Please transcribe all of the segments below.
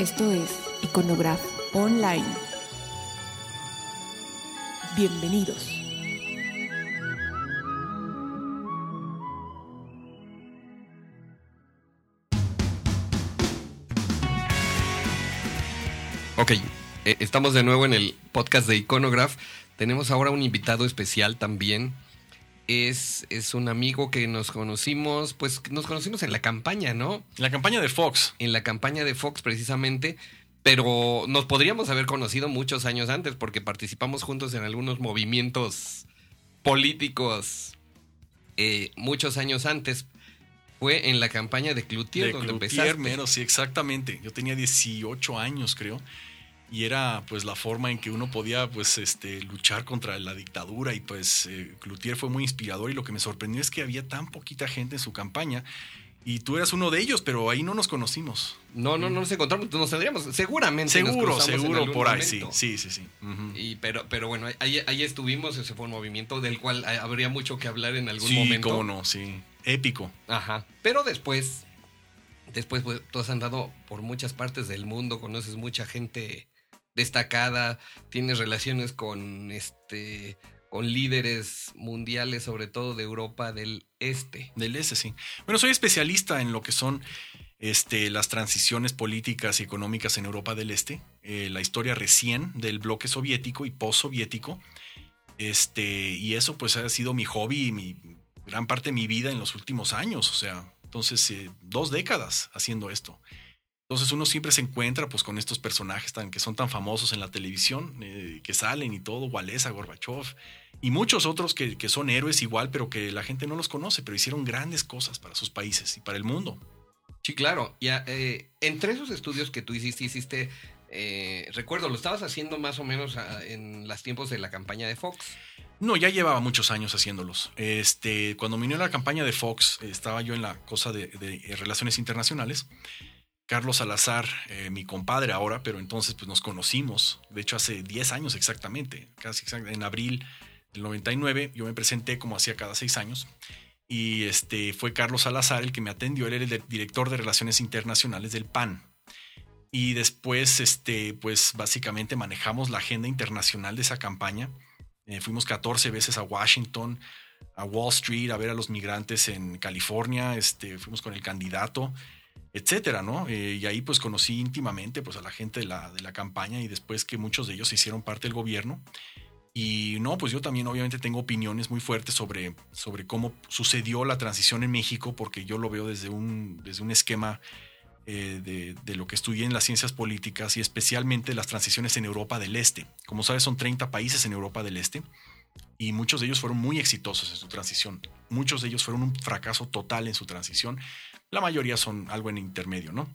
Esto es Iconograph Online. Bienvenidos. Ok, eh, estamos de nuevo en el podcast de Iconograph. Tenemos ahora un invitado especial también. Es, es un amigo que nos conocimos, pues nos conocimos en la campaña, ¿no? La campaña de Fox. En la campaña de Fox precisamente, pero nos podríamos haber conocido muchos años antes porque participamos juntos en algunos movimientos políticos eh, muchos años antes. Fue en la campaña de Cloutier de donde Cloutier, empezaste. mero, sí, exactamente. Yo tenía 18 años, creo. Y era pues la forma en que uno podía pues este luchar contra la dictadura y pues eh, Cloutier fue muy inspirador y lo que me sorprendió es que había tan poquita gente en su campaña y tú eras uno de ellos, pero ahí no nos conocimos. No, no, no nos encontramos, nos tendríamos, seguramente. nos Seguro, en seguro por ahí, momento. sí, sí, sí, sí. Y, pero, pero bueno, ahí, ahí estuvimos, ese fue un movimiento del cual eh, habría mucho que hablar en algún Sí, momento. cómo no, sí. Épico. Ajá. Pero después, después pues, tú has andado por muchas partes del mundo, conoces mucha gente destacada, tienes relaciones con este con líderes mundiales, sobre todo de Europa del Este. Del S, sí. Bueno, soy especialista en lo que son este, las transiciones políticas y económicas en Europa del Este, eh, la historia recién del bloque soviético y postsoviético. Este, y eso pues ha sido mi hobby y mi gran parte de mi vida en los últimos años. O sea, entonces, eh, dos décadas haciendo esto. Entonces uno siempre se encuentra pues con estos personajes tan, que son tan famosos en la televisión, eh, que salen y todo, Walesa, Gorbachev, y muchos otros que, que son héroes igual, pero que la gente no los conoce, pero hicieron grandes cosas para sus países y para el mundo. Sí, claro. Ya, eh, entre esos estudios que tú hiciste, hiciste, eh, recuerdo, lo estabas haciendo más o menos ah, en los tiempos de la campaña de Fox. No, ya llevaba muchos años haciéndolos. Este, cuando vino la campaña de Fox, eh, estaba yo en la cosa de, de, relaciones internacionales. Carlos Salazar, eh, mi compadre ahora, pero entonces pues nos conocimos, de hecho hace 10 años exactamente, casi exact- en abril del 99, yo me presenté como hacía cada seis años, y este, fue Carlos Salazar el que me atendió, él era el director de Relaciones Internacionales del PAN. Y después, este, pues básicamente manejamos la agenda internacional de esa campaña. Eh, fuimos 14 veces a Washington, a Wall Street, a ver a los migrantes en California, este, fuimos con el candidato etcétera, ¿no? Eh, y ahí pues conocí íntimamente pues a la gente de la, de la campaña y después que muchos de ellos se hicieron parte del gobierno. Y no, pues yo también obviamente tengo opiniones muy fuertes sobre, sobre cómo sucedió la transición en México, porque yo lo veo desde un, desde un esquema eh, de, de lo que estudié en las ciencias políticas y especialmente las transiciones en Europa del Este. Como sabes, son 30 países en Europa del Este y muchos de ellos fueron muy exitosos en su transición. Muchos de ellos fueron un fracaso total en su transición. La mayoría son algo en intermedio, ¿no?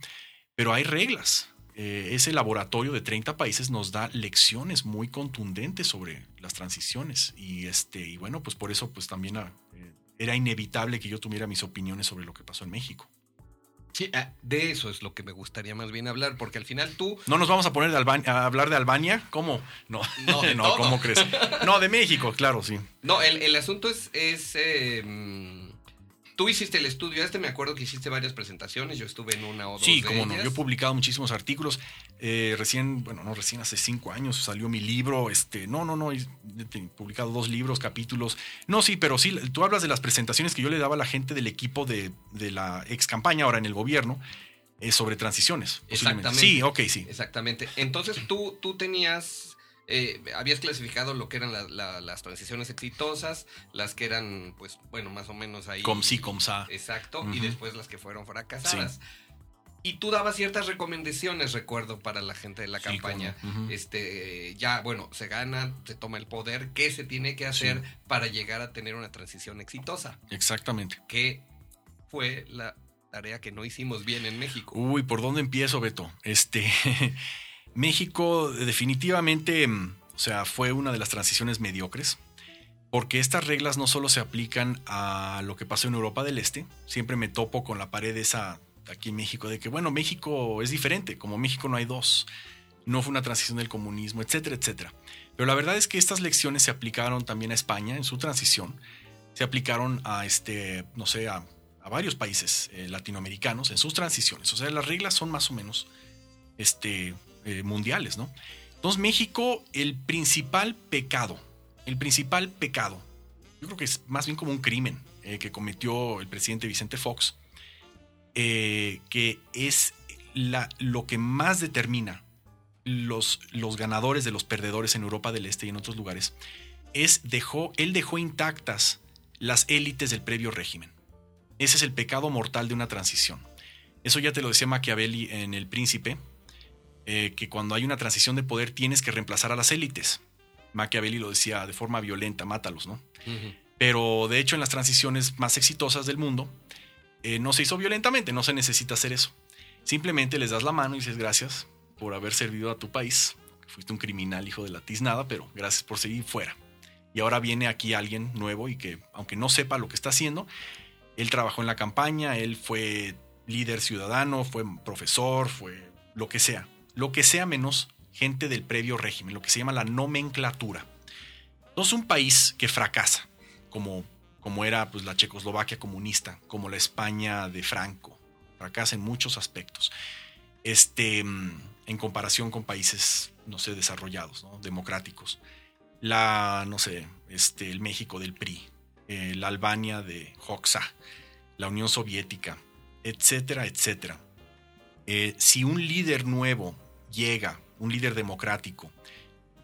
Pero hay reglas. Eh, ese laboratorio de 30 países nos da lecciones muy contundentes sobre las transiciones. Y, este, y bueno, pues por eso pues también ah, eh, era inevitable que yo tuviera mis opiniones sobre lo que pasó en México. Sí, ah, de eso es lo que me gustaría más bien hablar, porque al final tú No nos vamos a poner de Albania, a hablar de Albania. ¿Cómo? No, No, no, todo. ¿cómo crees? No, de México, claro, sí. No, el, el asunto es, es eh, mm, tú hiciste el estudio este, me acuerdo que hiciste varias presentaciones, yo estuve en una o dos Sí, de como no. Yo he publicado muchísimos artículos. Eh, recién, bueno, no recién, hace cinco años salió mi libro. Este, no, no, no. He publicado dos libros, capítulos. No, sí, pero sí, tú hablas de las presentaciones que yo le daba a la gente del equipo de, de la ex campaña, ahora en el gobierno, eh, sobre transiciones. Exactamente. Sí, ok, sí. Exactamente. Entonces tú, tú tenías, eh, habías clasificado lo que eran la- la- las transiciones exitosas, las que eran, pues, bueno, más o menos ahí. Com sí, com sa. Exacto, y después las que fueron fracasadas. Y tú dabas ciertas recomendaciones, recuerdo, para la gente de la Sí, campaña. Este, ya, bueno, se gana, se toma el poder, ¿qué se tiene que hacer Sí. para llegar a tener una transición exitosa? Exactamente. ¿Qué fue la tarea que no hicimos bien en México? Uy, ¿por dónde empiezo, Beto? Este, México definitivamente, mm, o sea, fue una de las transiciones mediocres, porque estas reglas no solo se aplican a lo que pasó en Europa del Este, siempre me topo con la pared esa aquí en México de que, bueno, México es diferente, como México no hay dos, no fue una transición del comunismo, etcétera, etcétera. Pero la verdad es que estas lecciones se aplicaron también a España en su transición, se aplicaron a, este, no sé, a, varios países eh, latinoamericanos en sus transiciones. O sea, las reglas son más o menos este, eh, mundiales, ¿no? Entonces México, el principal pecado, el principal pecado, yo creo que es más bien como un crimen eh, que cometió el presidente Vicente Fox, eh, que es la, lo que más determina los, los ganadores de los perdedores en Europa del Este y en otros lugares, es dejó, él dejó intactas las élites del previo régimen. Ese es el pecado mortal de una transición. Eso ya te lo decía Machiavelli en El Príncipe, eh, que cuando hay una transición de poder tienes que reemplazar a las élites. Machiavelli lo decía de forma violenta, mátalos, ¿no? Pero de hecho en las transiciones más exitosas del mundo eh, no se hizo violentamente, no se necesita hacer eso. Simplemente les das la mano y dices gracias por haber servido a tu país. Fuiste un criminal, hijo de la tiznada, pero gracias por seguir fuera. Y ahora viene aquí alguien nuevo y que, aunque no sepa lo que está haciendo, él trabajó en la campaña, él fue líder ciudadano, fue profesor, fue lo que sea. Lo que sea menos gente del previo régimen, lo que se llama la nomenclatura. Entonces un país que fracasa, como, como era pues, la Checoslovaquia comunista, como la España de Franco, fracasa en muchos aspectos. Este, en comparación con países, no sé, desarrollados, democráticos. La, no sé, este, el México del PRI, eh, la Albania de Hoxha, la Unión Soviética, etcétera, etcétera. Eh, si un líder nuevo llega, un líder democrático,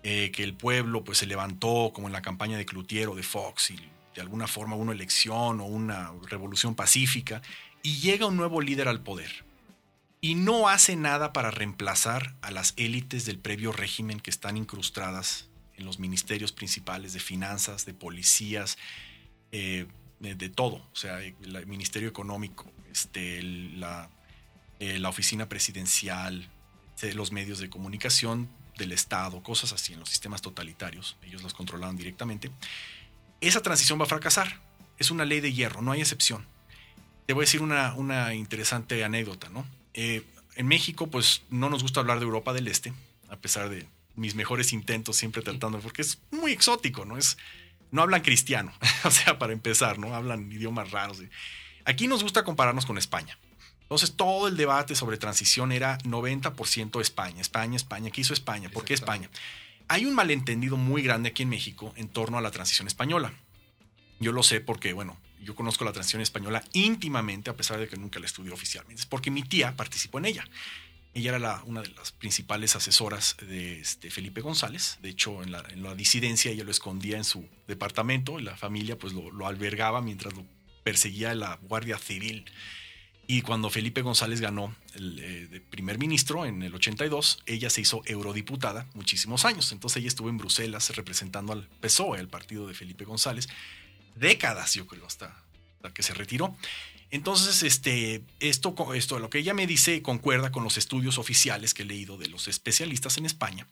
eh, que el pueblo pues se levantó como en la campaña de Cloutier o de Fox y de alguna forma una elección o una revolución pacífica y llega un nuevo líder al poder. Y no hace nada para reemplazar a las élites del previo régimen que están incrustadas en los ministerios principales de finanzas, de policías, eh, de, todo, o sea, el Ministerio Económico, este, la, eh, la oficina presidencial, los medios de comunicación del Estado, cosas así en los sistemas totalitarios, ellos los controlaban directamente. Esa transición va a fracasar, es una ley de hierro, no hay excepción. Te voy a decir una, una interesante anécdota, ¿no? Eh, en México, pues no nos gusta hablar de Europa del Este, a pesar de mis mejores intentos siempre tratando, porque es muy exótico, ¿no? Es, no hablan cristiano, o sea, para empezar, ¿no? Hablan idiomas raros. Aquí nos gusta compararnos con España. Entonces, todo el debate sobre transición era 90% España, España, España. ¿Qué hizo España? ¿Por qué España? Hay un malentendido muy grande aquí en México en torno a la transición española. Yo lo sé porque, bueno, yo conozco la transición española íntimamente, a pesar de que nunca la estudié oficialmente. Es porque mi tía participó en ella. Ella era una de las principales asesoras de este, Felipe González. De hecho, en la, disidencia ella lo escondía en su departamento y la familia pues lo, albergaba mientras lo perseguía la Guardia Civil. Y cuando Felipe González ganó el eh, primer ministro en el 82, ella se hizo eurodiputada muchísimos años. Entonces ella estuvo en Bruselas representando al PSOE, el partido de Felipe González décadas, yo creo, hasta, que se retiró. Entonces, este, esto, esto, lo que ella me dice concuerda con los estudios oficiales que he leído de los especialistas en España,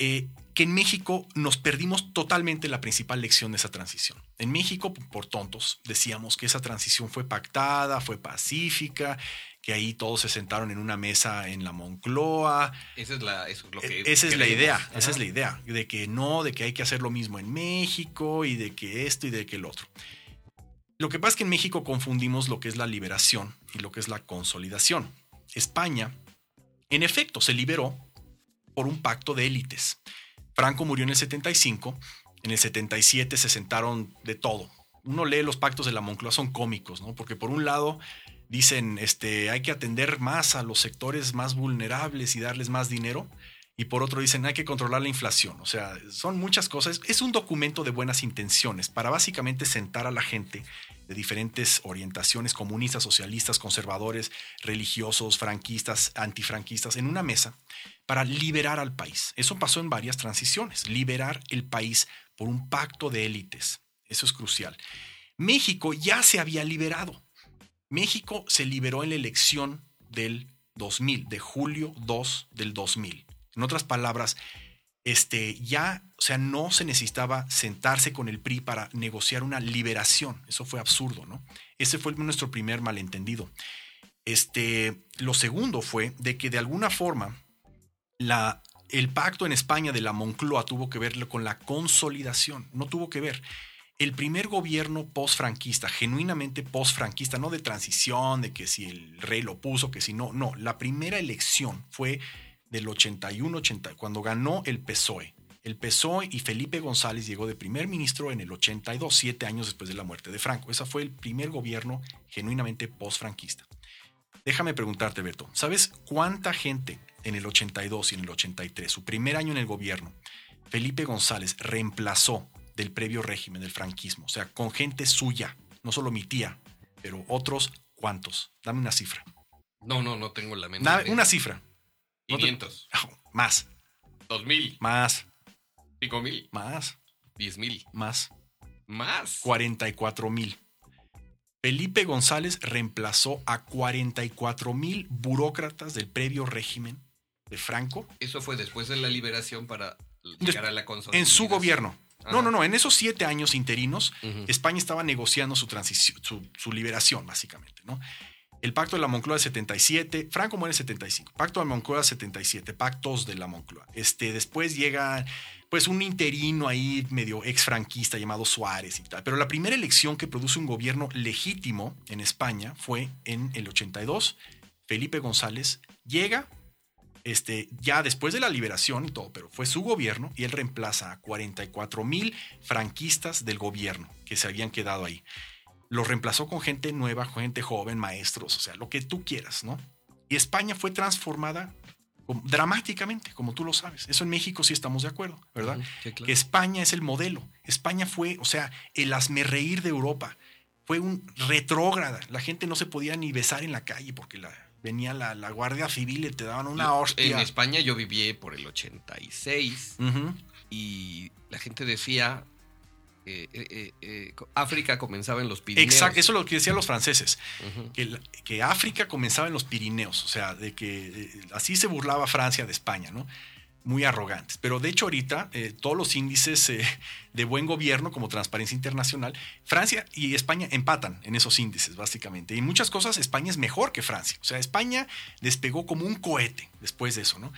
eh, que en México nos perdimos totalmente la principal lección de esa transición. En México, por tontos, decíamos que esa transición fue pactada, fue pacífica, que ahí todos se sentaron en una mesa en la Moncloa. Esa es la, e, esa es la idea, esa es la idea, de que no, de que hay que hacer lo mismo en México y de que esto y de que el otro. Lo que pasa es que en México confundimos lo que es la liberación y lo que es la consolidación. España, en efecto, se liberó por un pacto de élites. Franco murió en el 75, en el 77 se sentaron de todo. Uno lee los pactos de la Moncloa, son cómicos, ¿no? Porque por un lado dicen, este, hay que atender más a los sectores más vulnerables y darles más dinero. Y por otro dicen, hay que controlar la inflación. O sea, son muchas cosas. Es un documento de buenas intenciones para básicamente sentar a la gente de diferentes orientaciones, comunistas, socialistas, conservadores, religiosos, franquistas, antifranquistas, en una mesa para liberar al país. Eso pasó en varias transiciones, liberar el país por un pacto de élites. Eso es crucial. México ya se había liberado. México se liberó en la elección del 2000, de julio 2 del 2000. En otras palabras, este, ya, o sea, no se necesitaba sentarse con el PRI para negociar una liberación. Eso fue absurdo, ¿no? Ese fue nuestro primer malentendido. Este, lo segundo fue de que de alguna forma la, el pacto en España de la Moncloa tuvo que ver con la consolidación, no tuvo que ver. el primer gobierno post-franquista, genuinamente post-franquista, no de transición, de que si el rey lo puso, que si no, no, la primera elección fue del 81-80, cuando ganó el PSOE. El PSOE y Felipe González llegó de primer ministro en el 82, siete años después de la muerte de Franco. Ese fue el primer gobierno genuinamente post-franquista. Déjame preguntarte, Beto, ¿sabes cuánta gente en el 82 y en el 83, su primer año en el gobierno, Felipe González reemplazó del previo régimen del franquismo? O sea, con gente suya, no solo mi tía, pero otros cuántos. Dame una cifra. No, no, no tengo la mente. Una cifra. 500. más. 2000. Más. 5000. Más. 10000. Más. Más. 44 mil. Felipe González reemplazó a 44 mil burócratas del previo régimen de Franco. Eso fue después de la liberación para llegar a la En su gobierno. No, no, no. En esos siete años interinos, España estaba negociando su transición, su, su, liberación, básicamente, ¿no? El pacto de la Moncloa de 77, Franco muere en 75, pacto de la Moncloa 77, pactos de la Moncloa. Este, después llega pues un interino ahí medio ex franquista llamado Suárez y tal. Pero la primera elección que produce un gobierno legítimo en España fue en el 82. Felipe González llega, este, ya después de la liberación y todo, pero fue su gobierno y él reemplaza a 44 mil franquistas del gobierno que se habían quedado ahí lo reemplazó con gente nueva, gente joven, maestros, o sea, lo que tú quieras, ¿no? Y España fue transformada dramáticamente, como tú lo sabes. Eso en México sí estamos de acuerdo, ¿verdad? Que España es el modelo. España fue, o sea, el reír de Europa. Fue un retrógrada. La gente no se podía ni besar en la calle porque la, venía la, Guardia Civil y te daban una hostia. En España yo viví por el 86 y la gente decía, eh, eh, eh, África comenzaba en los Pirineos. Exacto, eso es lo que decían los franceses, que, África comenzaba en los Pirineos, o sea, de que así se burlaba Francia de España, ¿no? Muy arrogantes. Pero de hecho ahorita todos los índices de buen gobierno como Transparencia Internacional, Francia y España empatan en esos índices, básicamente. Y en muchas cosas España es mejor que Francia. O sea, España despegó como un cohete después de eso, ¿no?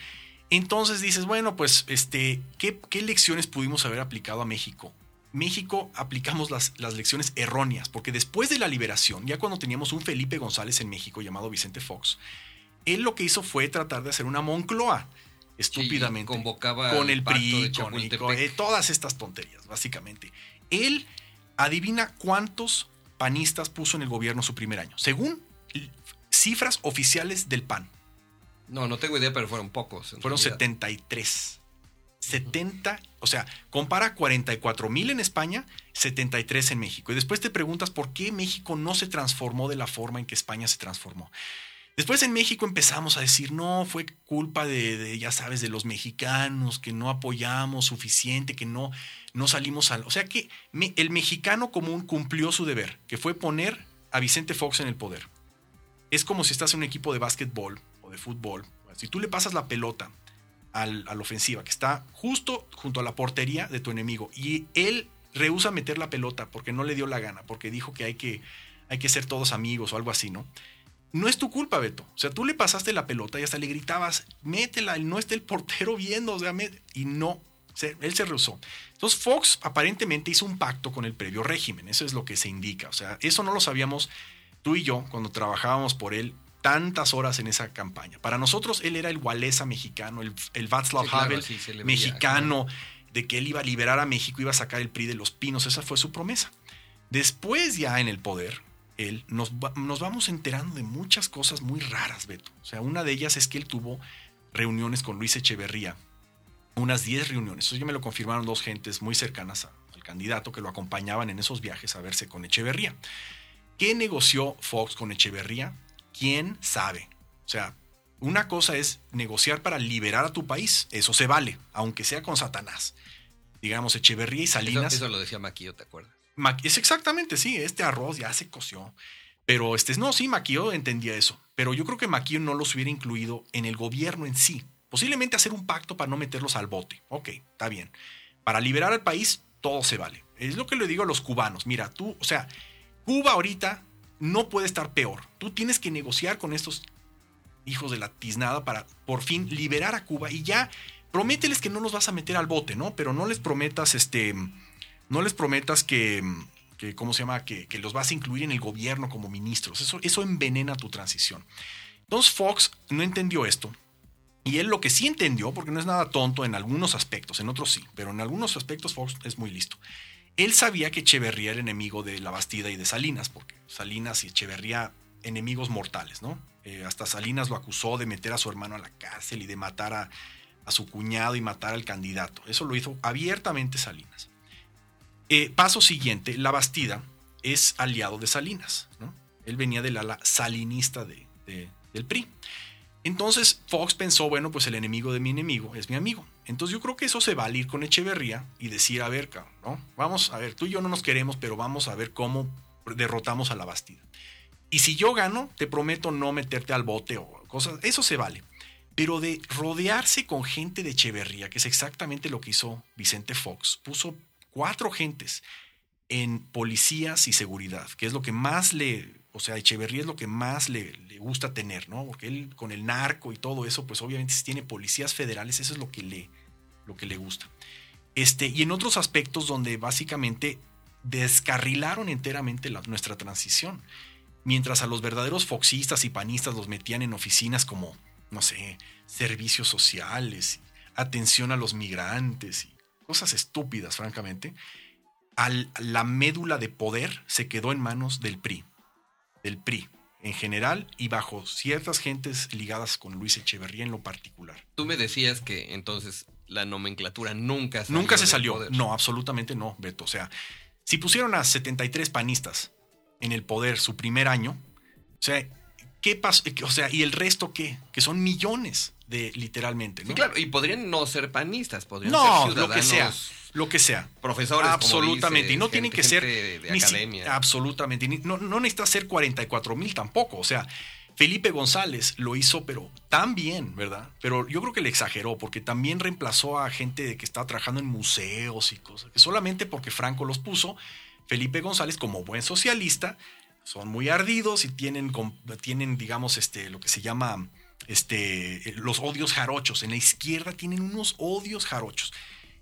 Entonces dices, bueno, pues, este, ¿qué, qué lecciones pudimos haber aplicado a México México aplicamos las, las, lecciones erróneas, porque después de la liberación, ya cuando teníamos un Felipe González en México llamado Vicente Fox, él lo que hizo fue tratar de hacer una Moncloa, estúpidamente. convocaba con el PRI, con, eh, todas estas tonterías, básicamente. Él adivina cuántos panistas puso en el gobierno su primer año, según cifras oficiales del PAN. No, no tengo idea, pero fueron pocos. Fueron 73. 70, o sea, compara 44 mil en España, 73 en México. Y después te preguntas por qué México no se transformó de la forma en que España se transformó. Después en México empezamos a decir, no, fue culpa de, ya sabes, de los mexicanos, que no apoyamos suficiente, que no, no salimos al... O sea que el mexicano común cumplió su deber, que fue poner a Vicente Fox en el poder. Es como si estás en un equipo de básquetbol o de fútbol. Si tú le pasas la pelota a la ofensiva, que está justo junto a la portería de tu enemigo. Y él rehúsa meter la pelota porque no le dio la gana, porque dijo que hay que, hay que ser todos amigos o algo así, ¿no? No es tu culpa, Beto. O sea, tú le pasaste la pelota y hasta le gritabas, métela, no está el portero viendo, o sea, y no, él se rehusó. Entonces Fox aparentemente hizo un pacto con el previo régimen, eso es lo que se indica. O sea, eso no lo sabíamos tú y yo cuando trabajábamos por él tantas horas en esa campaña. Para nosotros él era el Walesa mexicano, el, el Václav Havel mexicano, de que él iba a liberar a México, iba a sacar el PRI de los pinos, esa fue su promesa. Después ya en el poder, él, nos, nos vamos enterando de muchas cosas muy raras, Beto. O sea, una de ellas es que él tuvo reuniones con Luis Echeverría, unas 10 reuniones. Eso ya me lo confirmaron dos gentes muy cercanas al candidato que lo acompañaban en esos viajes a verse con Echeverría. ¿Qué negoció Fox con Echeverría? ¿Quién sabe? O sea, una cosa es negociar para liberar a tu país, eso se vale, aunque sea con Satanás. Digamos, Echeverría y Salinas. Eso, lo decía Maquillo, ¿te acuerdas? Es exactamente, sí, este arroz ya se coció. Pero este, no, sí, Maquillo entendía eso. Pero yo creo que Maquillo no los hubiera incluido en el gobierno en sí. Posiblemente hacer un pacto para no meterlos al bote. Ok, está bien. Para liberar al país, todo se vale. Es lo que le digo a los cubanos. Mira, tú, o sea, Cuba ahorita no puede estar peor. Tú tienes que negociar con estos hijos de la tiznada para por fin liberar a Cuba y ya promételes que no los vas a meter al bote, ¿no? Pero no les prometas este no les prometas que, ¿cómo se llama? Que, que, los vas a incluir en el gobierno como ministros. Eso, eso envenena tu transición. Entonces Fox no entendió esto. Y él lo que sí entendió, porque no es nada tonto en algunos aspectos, en otros sí, pero en algunos aspectos Fox es muy listo. Él sabía que Echeverría era enemigo de la Bastida y de Salinas, porque Salinas y Echeverría enemigos mortales, ¿no? Eh, hasta Salinas lo acusó de meter a su hermano a la cárcel y de matar a su cuñado y matar al candidato. Eso lo hizo abiertamente Salinas. Eh, paso siguiente, la Bastida es aliado de Salinas. Él venía del ala salinista de, del PRI. Entonces Fox pensó, bueno, pues el enemigo de mi enemigo es mi amigo. Entonces yo creo que eso se va a ir con Echeverría y decir, a ver, ¿no? Vamos a ver, tú y yo no nos queremos, pero vamos a ver cómo derrotamos a la Bastida. Y si yo gano, te prometo no meterte al bote o cosas, eso se vale. Pero de rodearse con gente de Echeverría, que es exactamente lo que hizo Vicente Fox, puso cuatro gentes en policías y seguridad, que es lo que más le, o sea, Echeverría es lo que más le, le, gusta tener, ¿no? Porque él con el narco y todo eso, pues obviamente si tiene policías federales, eso es lo que le, lo que le gusta. Este, y en otros aspectos donde básicamente descarrilaron enteramente la, nuestra transición mientras a los verdaderos foxistas y panistas los metían en oficinas como, no sé, servicios sociales, atención a los migrantes y cosas estúpidas, francamente, al, la médula de poder se quedó en manos del PRI, del PRI en general y bajo ciertas gentes ligadas con Luis Echeverría en lo particular. Tú me decías que entonces la nomenclatura nunca salió Nunca se salió. Poder. No, absolutamente no, Beto. O sea, si pusieron a 73 panistas en el poder su primer año, o sea, ¿qué pasó? O sea, ¿y el resto qué? Que son millones de literalmente, ¿no? Sí, claro, y podrían no ser panistas, podrían no, ser lo que sea, lo que sea. Profesores, absolutamente, dices, y no tienen que ser de, de ni si, academia. absolutamente, ni, no, no necesita ser 44 mil tampoco, o sea, Felipe González lo hizo, pero tan bien, ¿verdad? Pero yo creo que le exageró, porque también reemplazó a gente que estaba trabajando en museos y cosas, que solamente porque Franco los puso, Felipe González, como buen socialista, son muy ardidos y tienen, tienen digamos, este, lo que se llama este, los odios jarochos. En la izquierda tienen unos odios jarochos.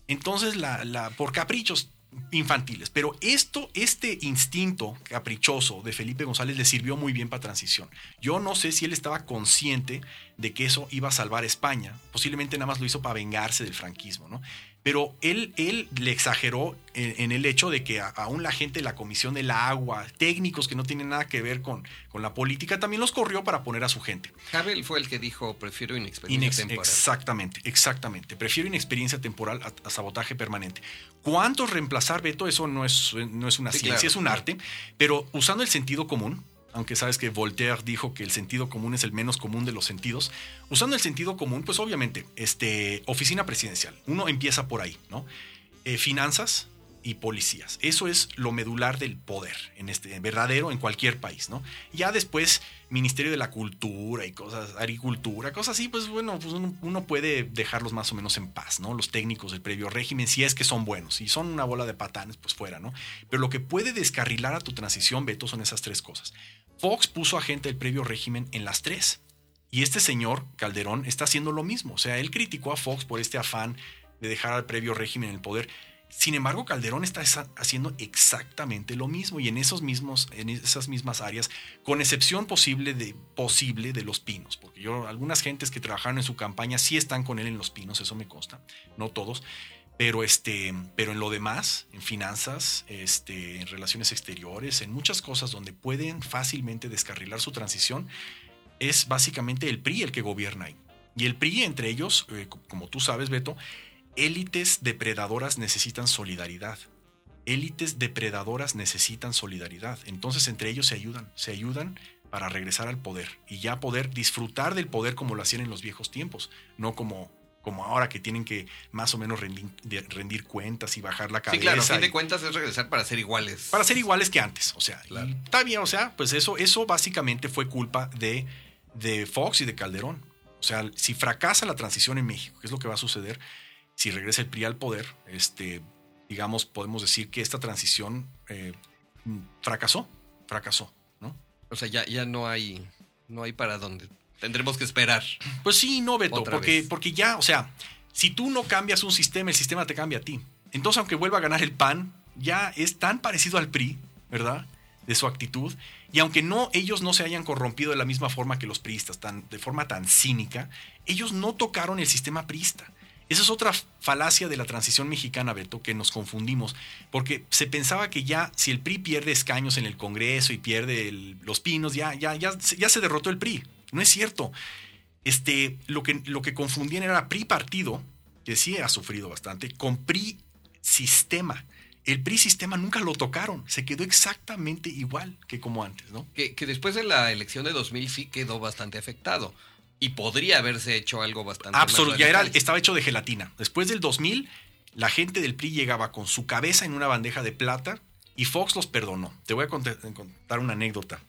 Entonces, la, por caprichos infantiles. Pero esto, este instinto caprichoso de Felipe González le sirvió muy bien para transición. Yo no sé si él estaba consciente de que eso iba a salvar a España. Posiblemente nada más lo hizo para vengarse del franquismo, ¿no? Pero él, él le exageró en, en el hecho de que a, aún la gente de la Comisión del Agua, técnicos que no tienen nada que ver con, con la política, también los corrió para poner a su gente. Havel fue el que dijo, prefiero inexperiencia Inex temporal. Exactamente, exactamente. Prefiero inexperiencia temporal a, a, sabotaje permanente. ¿Cuántos reemplazar, Beto? Eso no es, no es una Sí, ciencia, claro, es un arte, pero usando el sentido común, aunque sabes que Voltaire dijo que el sentido común es el menos común de los sentidos, usando el sentido común, pues obviamente, este, oficina presidencial, uno empieza por ahí, ¿no? Eh, finanzas y policías. Eso es lo medular del poder, en este, verdadero en cualquier país, ¿no? Ya después, Ministerio de la Cultura y cosas, agricultura, cosas así, pues bueno, pues uno, puede dejarlos más o menos en paz, ¿no? Los técnicos del previo régimen, si es que son buenos, si son una bola de patanes, pues fuera, ¿no? Pero lo que puede descarrilar a tu transición, Beto, son esas tres cosas. Fox puso a gente del previo régimen en las tres. Y este señor, Calderón, está haciendo lo mismo. O sea, él criticó a Fox por este afán de dejar al previo régimen en el poder. Sin embargo, Calderón está haciendo exactamente lo mismo y en esos mismos, en esas mismas áreas, con excepción posible de posible de los pinos, porque yo algunas gentes que trabajaron en su campaña sí están con él en los pinos, eso me consta, no todos, pero este, pero en lo demás, en finanzas, este, en relaciones exteriores, en muchas cosas donde pueden fácilmente descarrilar su transición, es básicamente el PRI el que gobierna ahí. Y el PRI, entre ellos, eh, como tú sabes, Beto, élites depredadoras necesitan solidaridad. Élites depredadoras necesitan solidaridad. Entonces entre ellos se ayudan, se ayudan para regresar al poder y ya poder disfrutar del poder como lo hacían en los viejos tiempos, no como, como ahora que tienen que más o menos rendir, rendir cuentas y bajar la cabeza. Sí, claro, a fin de cuentas es regresar para ser iguales. Para ser iguales que antes, o sea, Claro. está bien, o sea, pues eso, eso básicamente fue culpa de, de Fox y de Calderón. O sea, si fracasa la transición en México, que es lo que va a suceder, si regresa el PRI al poder, este, digamos, podemos decir que esta transición eh, fracasó, fracasó, ¿no? O sea, ya, ya no hay no hay para dónde. Tendremos que esperar. Pues sí, no, Beto, Otra porque, vez. porque ya, o sea, si tú no cambias un sistema, el sistema te cambia a ti. Entonces, aunque vuelva a ganar el PAN, ya es tan parecido al PRI, ¿verdad? De su actitud. Y aunque no, ellos no se hayan corrompido de la misma forma que los priistas, tan, de forma tan cínica, ellos no tocaron el sistema priista. Esa es otra falacia de la transición mexicana, Beto, que nos confundimos, porque se pensaba que ya si el PRI pierde escaños en el Congreso y pierde los pinos, ya, ya, ya, ya se derrotó el PRI. No es cierto. Este, lo, que, lo que confundían era PRI partido, que sí ha sufrido bastante, con PRI sistema. El PRI sistema nunca lo tocaron, se quedó exactamente igual que como antes, ¿no? Que, que después de la elección de 2000 sí quedó bastante afectado. Y podría haberse hecho algo bastante Absoluto, ya era, estaba hecho de gelatina. Después del 2000, la gente del PRI llegaba con su cabeza en una bandeja de plata y Fox los perdonó. Te voy a contar una anécdota.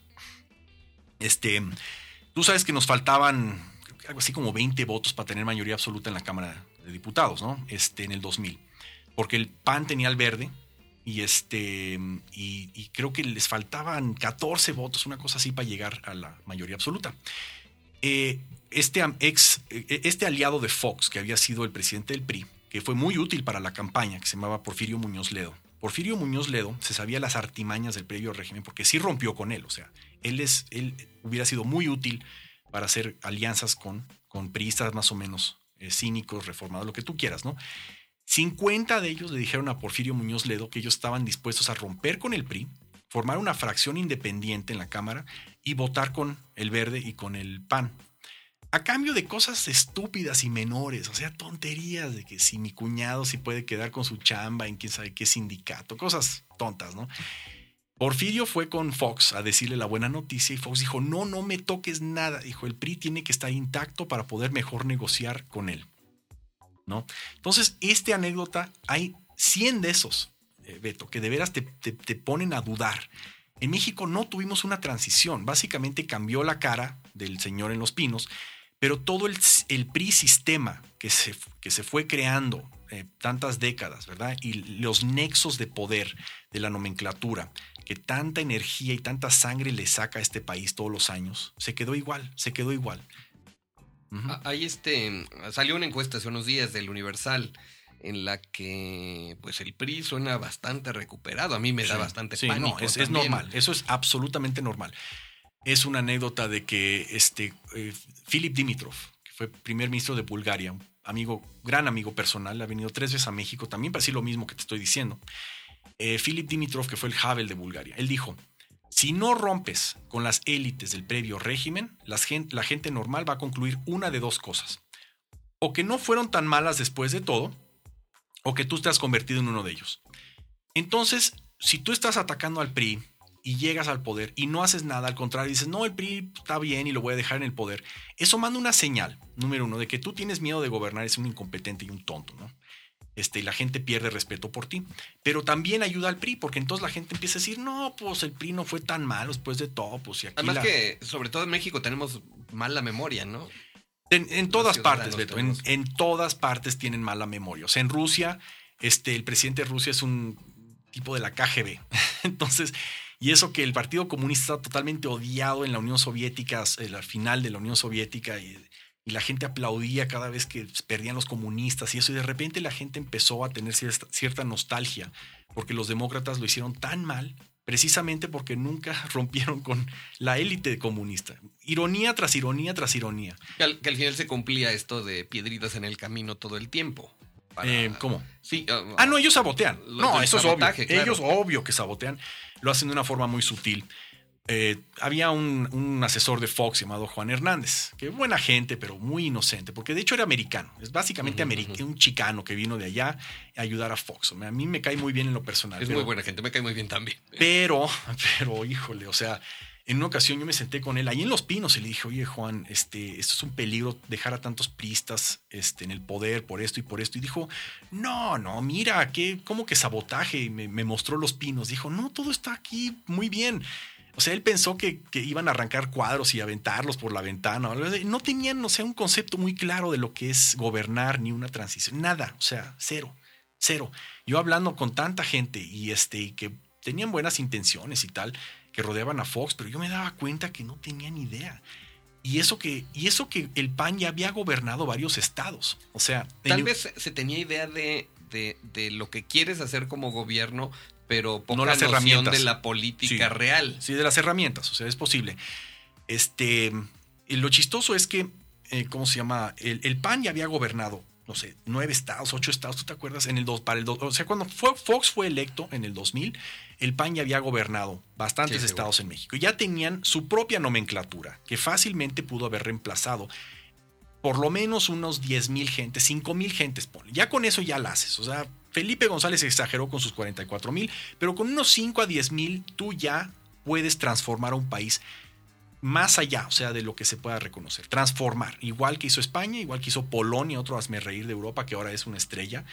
Este, tú sabes que nos faltaban algo así como 20 votos para tener mayoría absoluta en la Cámara de Diputados, ¿no? Este, en el 2000. Porque el PAN tenía el verde y, este, y creo que les faltaban 14 votos, una cosa así, para llegar a la mayoría absoluta. Eh, este, ex, eh, este aliado de Fox, que había sido el presidente del PRI, que fue muy útil para la campaña, que se llamaba Porfirio Muñoz Ledo. Porfirio Muñoz Ledo se sabía las artimañas del previo régimen porque sí rompió con él, o sea, él, es, él hubiera sido muy útil para hacer alianzas con, con priistas más o menos eh, cínicos, reformados, lo que tú quieras, ¿no? 50 de ellos le dijeron a Porfirio Muñoz Ledo que ellos estaban dispuestos a romper con el PRI, formar una fracción independiente en la Cámara y votar con el verde y con el PAN. A cambio de cosas estúpidas y menores, o sea, tonterías de que si mi cuñado si puede quedar con su chamba en quién sabe qué sindicato, cosas tontas, ¿no? Porfirio fue con Fox a decirle la buena noticia y Fox dijo, no, no me toques nada. Dijo, el PRI tiene que estar intacto para poder mejor negociar con él. ¿No? Entonces, esta anécdota, hay 100 de esos. Eh, Beto, que de veras te, ponen a dudar. En México no tuvimos una transición, básicamente cambió la cara del señor en los pinos, pero todo el, PRI sistema que se, que se fue creando eh, tantas décadas, ¿verdad? Y los nexos de poder de la nomenclatura, que tanta energía y tanta sangre le saca a este país todos los años, se quedó igual, se quedó igual. Ahí este, salió una encuesta hace unos días del Universal en la que pues el PRI suena bastante recuperado. A mí me da bastante sí, pánico. No, es, normal, eso es absolutamente normal. Es una anécdota de que este eh, Philip Dimitrov, que fue primer ministro de Bulgaria, amigo, gran amigo personal, ha venido tres veces a México también para decir lo mismo que te estoy diciendo. Eh, Philip Dimitrov, que fue el Havel de Bulgaria, él dijo, si no rompes con las élites del previo régimen, la gente normal va a concluir una de dos cosas. O que no fueron tan malas después de todo, o que tú te has convertido en uno de ellos. Entonces, si tú estás atacando al PRI y llegas al poder y no haces nada, al contrario, dices, no, el PRI está bien y lo voy a dejar en el poder, eso manda una señal, número uno, de que tú tienes miedo de gobernar, es un incompetente y un tonto, ¿no? Este, y la gente pierde respeto por ti. Pero también ayuda al PRI, porque entonces la gente empieza a decir, no, pues el PRI no fue tan malo después de todo, pues y aquí Además que, sobre todo en México, tenemos mala memoria, ¿no? En, todas partes, Beto, en, todas partes tienen mala memoria. O sea, en Rusia, este, el presidente de Rusia es un tipo de la KGB. Entonces, y eso que el Partido Comunista totalmente odiado en la Unión Soviética, la final de la Unión Soviética, y, la gente aplaudía cada vez que perdían los comunistas y eso, y de repente la gente empezó a tener cierta nostalgia, porque los demócratas lo hicieron tan mal precisamente porque nunca rompieron con la élite comunista. Ironía tras ironía tras ironía. Que al, final se cumplía esto de piedritas en el camino todo el tiempo. Eh, ¿Cómo? Sí. Uh, ah, no, ellos sabotean. No, eso es obvio. Ellos obvio que sabotean. Lo hacen de una forma muy sutil. Eh, había un, asesor de Fox llamado Juan Hernández, que buena gente, pero muy inocente, porque de hecho era americano, es básicamente un chicano que vino de allá a ayudar a Fox. A mí me cae muy bien en lo personal. Es muy buena gente, me cae muy bien también. Pero, pero, híjole, o sea, en una ocasión yo me senté con él ahí en Los Pinos y le dije, oye Juan, este, esto es un peligro dejar a tantos pristas este, en el poder por esto y por esto. Y dijo, no, no, mira, ¿qué, ¿cómo que sabotaje? Y me, mostró Los Pinos. Dijo, no, todo está aquí muy bien. O sea, él pensó que, iban a arrancar cuadros y aventarlos por la ventana. No tenían, o sea, un concepto muy claro de lo que es gobernar ni una transición. Nada, o sea, cero, cero. Yo hablando con tanta gente y este, que tenían buenas intenciones y tal, que rodeaban a Fox, pero yo me daba cuenta que no tenían idea. Y eso que, y eso que el PAN ya había gobernado varios estados. O sea, tal vez se tenía idea de, de, de lo que quieres hacer como gobierno, pero poca No las noción herramientas. de la política Sí. real. Sí, de las herramientas, o sea, es posible. Este, lo chistoso es que, eh, ¿cómo se llama? El, el PAN ya había gobernado, no sé, nueve estados, ocho estados, ¿tú te acuerdas? En el dos, para el dos, o sea, cuando fue, Fox fue electo en el 2000, el PAN ya había gobernado bastantes Sí, seguro. estados en México. Ya tenían su propia nomenclatura, que fácilmente pudo haber reemplazado por lo menos unos 10 mil gentes, 5 mil gentes, ponle. Ya con eso ya la haces. O sea, Felipe González exageró con sus 44 mil, pero con unos 5 a 10 mil tú ya puedes transformar a un país más allá, o sea, de lo que se pueda reconocer. Transformar, igual que hizo España, igual que hizo Polonia, otro hazme reír de Europa, que ahora es una estrella,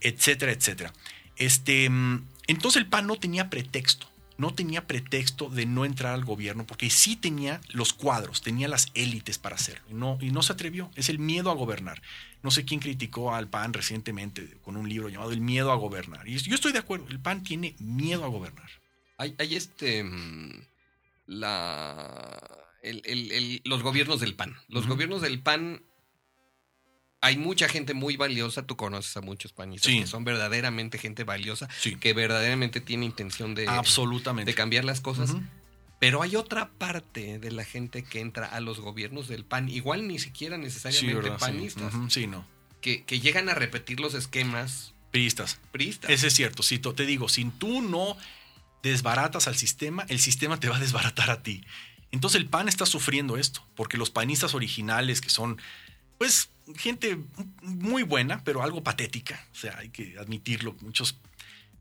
etcétera, etcétera. Este, mm, entonces el PAN no tenía pretexto, no tenía pretexto de no entrar al gobierno, porque sí tenía los cuadros, tenía las élites para hacerlo, y no, y no se atrevió. Es el miedo a gobernar. No sé quién criticó al PAN recientemente con un libro llamado El miedo a gobernar. Y yo estoy de acuerdo, el PAN tiene miedo a gobernar. Hay, hay este. La. el- el- el- los gobiernos del PAN. Los gobiernos del PAN. Hay mucha gente muy valiosa. Tú conoces a muchos panistas Sí. que son verdaderamente gente valiosa, Sí, que verdaderamente tiene intención de, absolutamente. de cambiar las cosas. Pero hay otra parte de la gente que entra a los gobiernos del PAN, igual ni siquiera necesariamente panistas, no. que, que llegan a repetir los esquemas Priistas. priistas. Ese es cierto. Si te digo, si tú no desbaratas al sistema, el sistema te va a desbaratar a ti. Entonces el PAN está sufriendo esto, porque los panistas originales, que son, pues, gente muy buena, pero algo patética, o sea, hay que admitirlo, muchos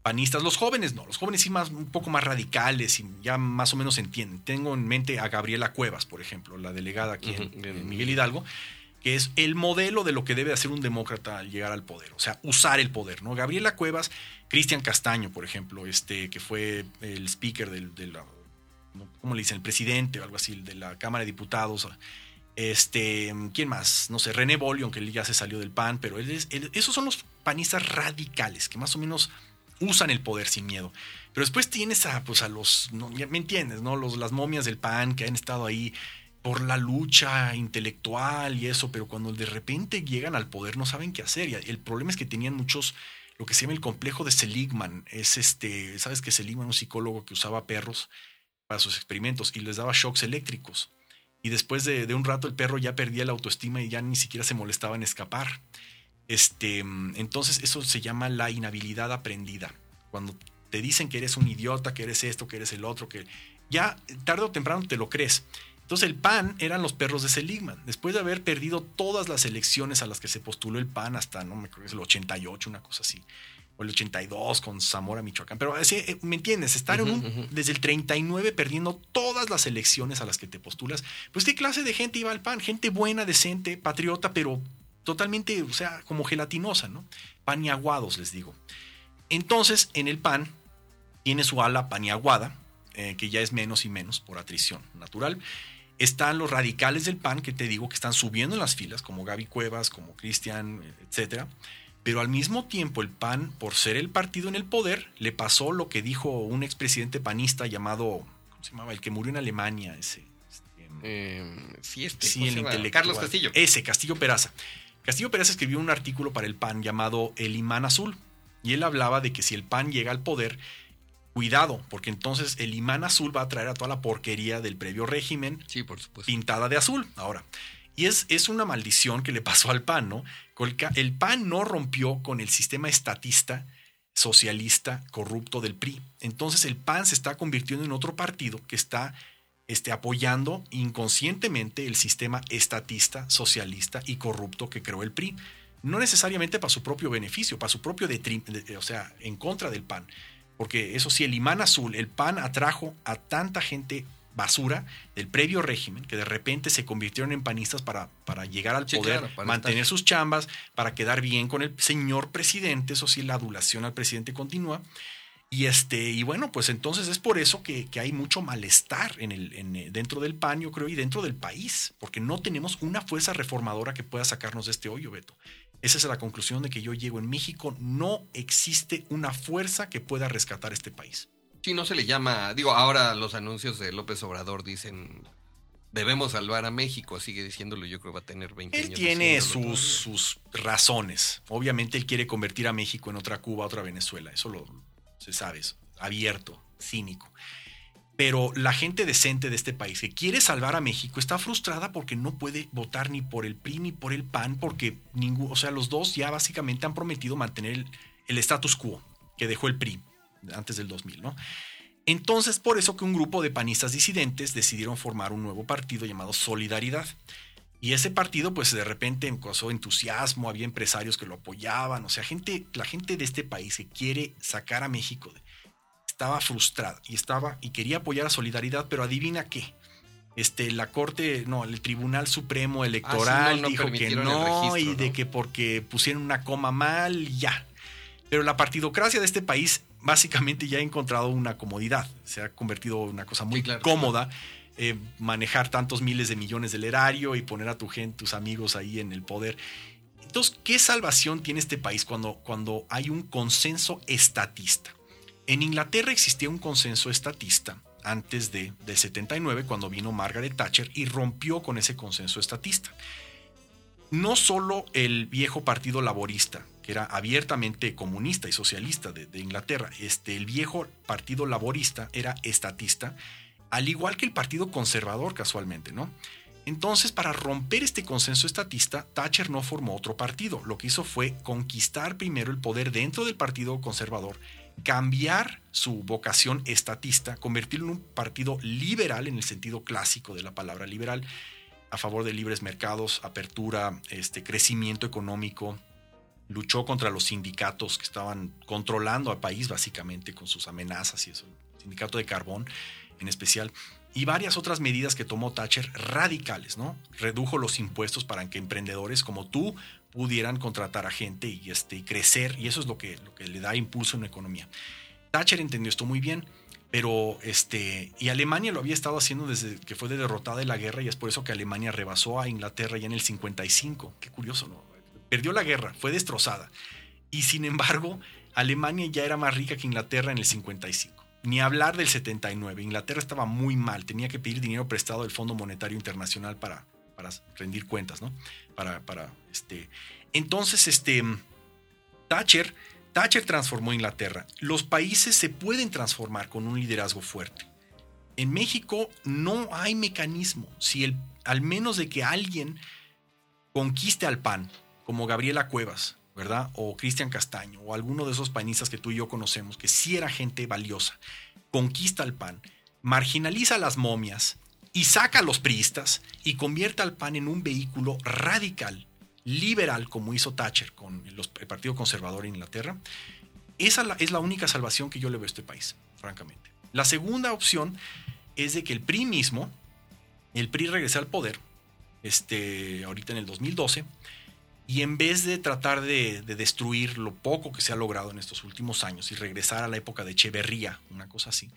panistas, los jóvenes no, los jóvenes sí más, un poco más radicales y ya más o menos entienden. Tengo en mente a Gabriela Cuevas, por ejemplo, la delegada aquí en- Ujú, en en- Miguel Hidalgo, que es el modelo de lo que debe hacer un demócrata al llegar al poder, o sea, usar el poder, ¿no? Gabriela Cuevas, Cristian Castaño, por ejemplo, este, que fue el speaker del, de la. ¿cómo le dicen? El presidente o algo así, de la Cámara de Diputados. Este, ¿quién más? No sé, René Bolio, aunque él ya se salió del PAN, pero él es, esos son los panistas radicales, que más o menos usan el poder sin miedo. Pero después tienes a, pues, a los, me entiendes, ¿no? Los, las momias del PAN que han estado ahí por la lucha intelectual y eso, pero cuando de repente llegan al poder no saben qué hacer. Y el problema es que tenían muchos, lo que se llama el complejo de Seligman. Es este, sabes que Seligman, un psicólogo que usaba perros para sus experimentos y les daba shocks eléctricos. Y después de, un rato el perro ya perdía la autoestima y ya ni siquiera se molestaba en escapar. Este, entonces eso se llama la inhabilidad aprendida. Cuando te dicen que eres un idiota, que eres esto, que eres el otro, que ya tarde o temprano te lo crees. Entonces el PAN eran los perros de Seligman. Después de haber perdido todas las elecciones a las que se postuló el PAN hasta, no me acuerdo, es el 88, una cosa así. O el 82 con Zamora, Michoacán. Pero así, eh, ¿me entiendes? Estar en un, desde el 39 perdiendo todas las elecciones a las que te postulas. Pues qué clase de gente iba al PAN. Gente buena, decente, patriota, pero totalmente, o sea, como gelatinosa, ¿no? Paniaguados, les digo. Entonces, en el PAN tiene su ala paniaguada, eh, que ya es menos y menos por atrición natural. Están los radicales del PAN, que te digo que están subiendo en las filas, como Gaby Cuevas, como Cristian, etcétera. Pero al mismo tiempo, el PAN, por ser el partido en el poder, le pasó lo que dijo un expresidente panista llamado, ¿cómo se llamaba? El que murió en Alemania, ese. este, Eh, sí, este, Sí, ¿cómo el intelectual. Carlos Castillo. Ese, Castillo Peraza. Castillo Peraza escribió un artículo para el PAN llamado El imán azul. Y él hablaba de que si el PAN llega al poder, cuidado, porque entonces el imán azul va a traer a toda la porquería del previo régimen Sí, por supuesto. pintada de azul. Ahora, y es, es una maldición que le pasó al PAN, ¿no? El PAN no rompió con el sistema estatista, socialista, corrupto del PRI. Entonces el PAN se está convirtiendo en otro partido que está este, apoyando inconscientemente el sistema estatista, socialista y corrupto que creó el PRI. No necesariamente para su propio beneficio, para su propio detrim, de- o sea, en contra del PAN. Porque eso sí, el imán azul, el PAN atrajo a tanta gente basura del previo régimen que de repente se convirtieron en panistas para, para llegar al Sí, poder, claro, para mantener estar. sus chambas, para quedar bien con el señor presidente. Eso sí, la adulación al presidente continúa. Y este, y bueno, pues entonces es por eso que, que hay mucho malestar en el, en, eh, dentro del PAN, yo creo, y dentro del país, porque no tenemos una fuerza reformadora que pueda sacarnos de este hoyo, Beto. Esa es la conclusión de que yo llego. En México no existe una fuerza que pueda rescatar este país. Sí, no se le llama. Digo, ahora los anuncios de López Obrador dicen debemos salvar a México, sigue diciéndolo, yo creo que va a tener 20 él años. tiene sus, sus razones. Obviamente él quiere convertir a México en otra Cuba, otra Venezuela. Eso lo se sabe, es abierto, cínico. Pero la gente decente de este país que quiere salvar a México está frustrada porque no puede votar ni por el PRI ni por el PAN, porque ningún, o sea, los dos ya básicamente han prometido mantener el, status quo que dejó el PRI antes del 2000, ¿no? Entonces, por eso que un grupo de panistas disidentes decidieron formar un nuevo partido llamado Solidaridad. Y ese partido, pues de repente causó entusiasmo, había empresarios que lo apoyaban, o sea, gente, la gente de este país que quiere sacar a México de- estaba frustrada y estaba y quería apoyar a Solidaridad, pero adivina qué. Este, la Corte, no, el Tribunal Supremo Electoral Ah, no, no dijo que no registro, y de ¿no? que porque pusieron una coma mal, ya. Pero la partidocracia de este país básicamente ya ha encontrado una comodidad. Se ha convertido en una cosa muy Sí, claro. cómoda. eh, manejar tantos miles de millones del erario y poner a tu gente, tus amigos ahí en el poder. Entonces, ¿qué salvación tiene este país cuando, cuando hay un consenso estatista? En Inglaterra existía un consenso estatista antes de, del 79, cuando vino Margaret Thatcher y rompió con ese consenso estatista no solo el viejo partido laborista, que era abiertamente comunista y socialista de, de Inglaterra, este, el viejo partido laborista era estatista, al igual que el partido conservador casualmente, ¿no? Entonces, para romper este consenso estatista, Thatcher no formó otro partido. Lo que hizo fue conquistar primero el poder dentro del partido conservador, cambiar su vocación estatista, convertirlo en un partido liberal en el sentido clásico de la palabra liberal, a favor de libres mercados, apertura, este, crecimiento económico. Luchó contra los sindicatos que estaban controlando al país básicamente con sus amenazas y eso. El sindicato de carbón en especial. Y varias otras medidas que tomó Thatcher radicales, ¿no? Redujo los impuestos para que emprendedores como tú pudieran contratar a gente y, este, y crecer. Y eso es lo que, lo que le da impulso en la economía. Thatcher entendió esto muy bien pero este y Alemania lo había estado haciendo desde que fue derrotada en la guerra y es por eso que Alemania rebasó a Inglaterra ya en el 55. Qué curioso, ¿no? Perdió la guerra, fue destrozada. Y sin embargo, Alemania ya era más rica que Inglaterra en el 55. Ni hablar del 79. Inglaterra estaba muy mal, tenía que pedir dinero prestado del Fondo Monetario Internacional para, para rendir cuentas, ¿no? Para, para este. Entonces, este. Thatcher Thatcher transformó Inglaterra. Los países se pueden transformar con un liderazgo fuerte. En México no hay mecanismo. Si el, al menos de que alguien conquiste al PAN, como Gabriela Cuevas, ¿verdad? O Cristian Castaño, o alguno de esos panistas que tú y yo conocemos, que sí era gente valiosa, conquista al PAN, marginaliza a las momias y saca a los priistas y convierte al PAN en un vehículo radical liberal como hizo Thatcher con el Partido Conservador en Inglaterra, esa es la única salvación que yo le veo a este país, francamente. La segunda opción es de que el PRI mismo, el PRI regrese al poder, este, ahorita en el 2012, y en vez de tratar de, de, destruir lo poco que se ha logrado en estos últimos años y regresar a la época de Echeverría, una cosa así,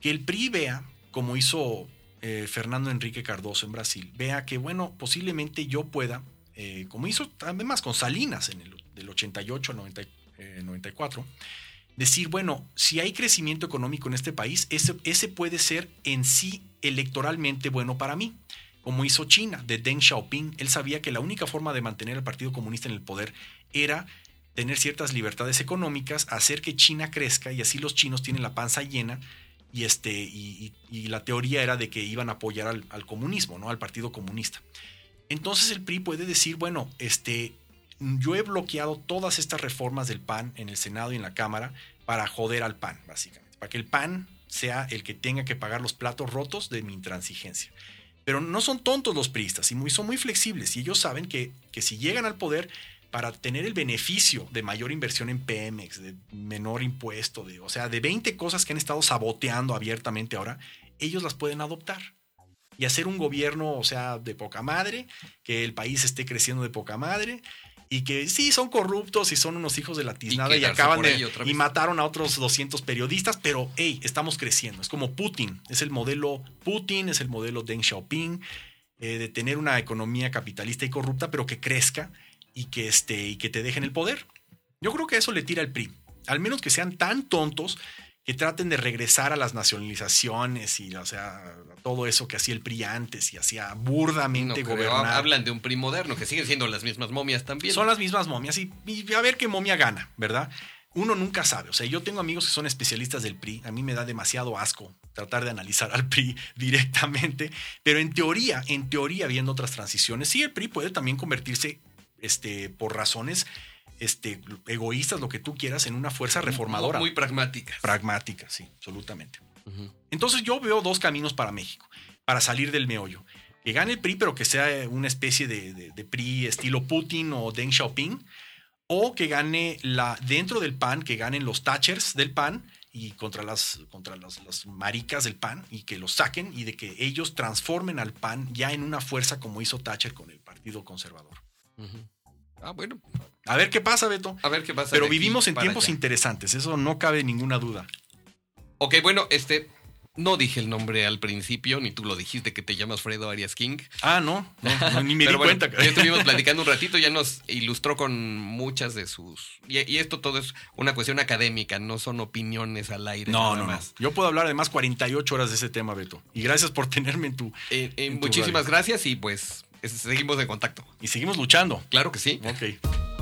que el PRI vea, como hizo eh, Fernando Enrique Cardoso en Brasil, vea que, bueno, posiblemente yo pueda eh, como hizo además con Salinas en el del 88 al 90, eh, 94, decir, bueno, si hay crecimiento económico en este país, ese, ese, puede ser en sí electoralmente bueno para mí, como hizo China de Deng Xiaoping. Él sabía que la única forma de mantener al Partido Comunista en el poder era tener ciertas libertades económicas, hacer que China crezca y así los chinos tienen la panza llena. Y, este, y, la teoría era de que iban a apoyar al, al comunismo, ¿no? al Partido Comunista. Entonces el PRI puede decir, bueno, este, yo he bloqueado todas estas reformas del PAN en el Senado y en la Cámara para joder al PAN, básicamente, para que el PAN sea el que tenga que pagar los platos rotos de mi intransigencia. Pero no son tontos los priistas y son muy flexibles y ellos saben que, que si llegan al poder para tener el beneficio de mayor inversión en Pemex, de menor impuesto, de, o sea, de 20 cosas que han estado saboteando abiertamente ahora, ellos las pueden adoptar. Y hacer un gobierno, o sea, de poca madre, que el país esté creciendo de poca madre y que sí son corruptos y son unos hijos de la tiznada y, y acaban de y mataron a otros 200 periodistas, pero hey, estamos creciendo. Es como Putin, es el modelo Putin, es el modelo Deng Xiaoping eh, de tener una economía capitalista y corrupta, pero que crezca y que este y que te dejen el poder. Yo creo que eso le tira el PRI, al menos que sean tan tontos que traten de regresar a las nacionalizaciones y, o sea, todo eso que hacía el PRI antes y hacía burdamente No gobernar. Hablan de un PRI moderno, que siguen siendo las mismas momias también. Son las mismas momias y, y a ver qué momia gana, ¿verdad? Uno nunca sabe. O sea, yo tengo amigos que son especialistas del PRI. A mí me da demasiado asco tratar de analizar al PRI directamente. Pero en teoría, en teoría, viendo otras transiciones, sí, el PRI puede también convertirse este, por razones este, egoístas, lo que tú quieras, en una fuerza reformadora. Muy pragmáticas. pragmática, sí, absolutamente. Entonces yo veo dos caminos para México, para salir del meollo. Que gane el PRI, pero que sea una especie de, de- de PRI estilo Putin o Deng Xiaoping, o que gane la, dentro del PAN, que ganen los Thatchers del PAN y contra las, contra las, las maricas del PAN y que los saquen y de que ellos transformen al PAN ya en una fuerza como hizo Thatcher con el Partido Conservador. Ah, bueno. A ver qué pasa, Beto. A ver qué pasa. Pero vivimos en tiempos allá. interesantes, eso no cabe ninguna duda. Ok, bueno, este. No dije el nombre al principio, ni tú lo dijiste que te llamas Fredo Arias King. Ah, no, no, no, ni me Pero di bueno, cuenta. ya estuvimos platicando un ratito, ya nos ilustró con muchas de sus. Y, y esto todo es una cuestión académica, no son opiniones al aire. No, nada no, no. más. Yo puedo hablar además 48 horas de ese tema, Beto. Y gracias por tenerme en tu... Eh, eh, En muchísimas gracias y pues es- seguimos en contacto. Y seguimos luchando. Claro que sí. Ok.